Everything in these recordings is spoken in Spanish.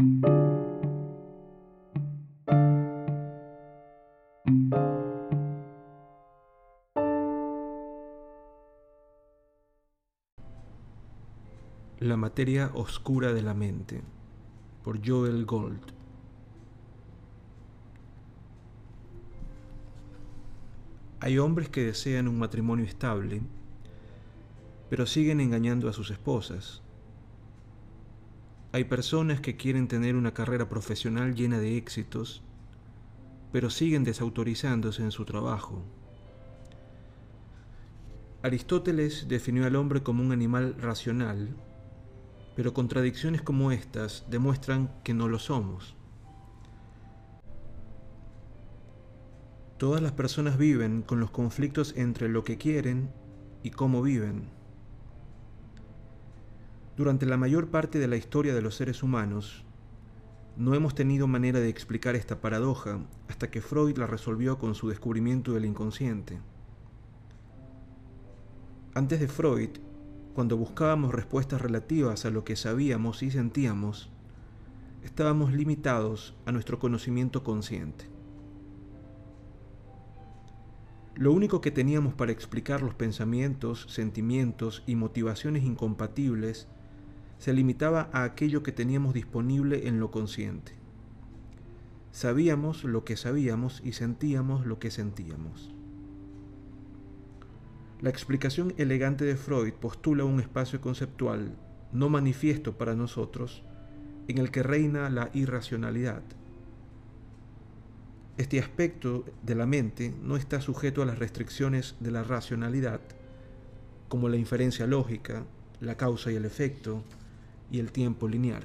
La materia oscura de la mente por Joel Gold Hay hombres que desean un matrimonio estable, pero siguen engañando a sus esposas. Hay personas que quieren tener una carrera profesional llena de éxitos, pero siguen desautorizándose en su trabajo. Aristóteles definió al hombre como un animal racional, pero contradicciones como estas demuestran que no lo somos. Todas las personas viven con los conflictos entre lo que quieren y cómo viven. Durante la mayor parte de la historia de los seres humanos, no hemos tenido manera de explicar esta paradoja hasta que Freud la resolvió con su descubrimiento del inconsciente. Antes de Freud, cuando buscábamos respuestas relativas a lo que sabíamos y sentíamos, estábamos limitados a nuestro conocimiento consciente. Lo único que teníamos para explicar los pensamientos, sentimientos y motivaciones incompatibles se limitaba a aquello que teníamos disponible en lo consciente. Sabíamos lo que sabíamos y sentíamos lo que sentíamos. La explicación elegante de Freud postula un espacio conceptual no manifiesto para nosotros en el que reina la irracionalidad. Este aspecto de la mente no está sujeto a las restricciones de la racionalidad, como la inferencia lógica, la causa y el efecto, y el tiempo lineal.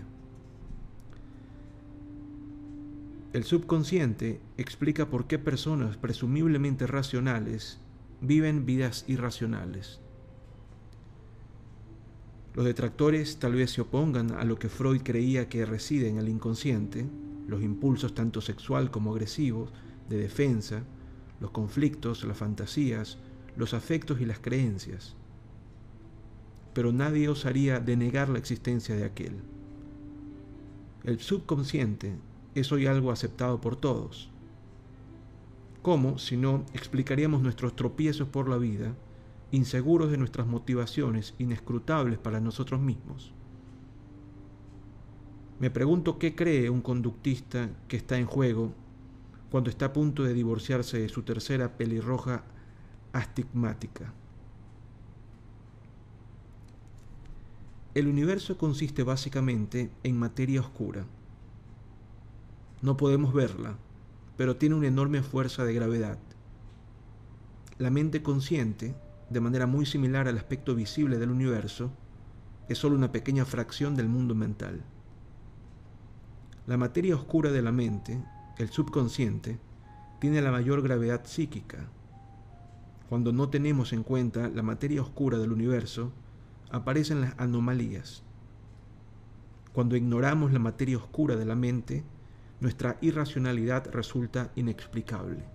El subconsciente explica por qué personas presumiblemente racionales viven vidas irracionales. Los detractores tal vez se opongan a lo que Freud creía que reside en el inconsciente, los impulsos tanto sexual como agresivos, de defensa, los conflictos, las fantasías, los afectos y las creencias. Pero nadie osaría denegar la existencia de aquel. El subconsciente es hoy algo aceptado por todos. ¿Cómo, si no, explicaríamos nuestros tropiezos por la vida, inseguros de nuestras motivaciones, inescrutables para nosotros mismos? Me pregunto qué cree un conductista que está en juego cuando está a punto de divorciarse de su tercera pelirroja astigmática. El universo consiste básicamente en materia oscura. No podemos verla, pero tiene una enorme fuerza de gravedad. La mente consciente, de manera muy similar al aspecto visible del universo, es solo una pequeña fracción del mundo mental. La materia oscura de la mente, el subconsciente, tiene la mayor gravedad psíquica. Cuando no tenemos en cuenta la materia oscura del universo, aparecen las anomalías. Cuando ignoramos la materia oscura de la mente, nuestra irracionalidad resulta inexplicable.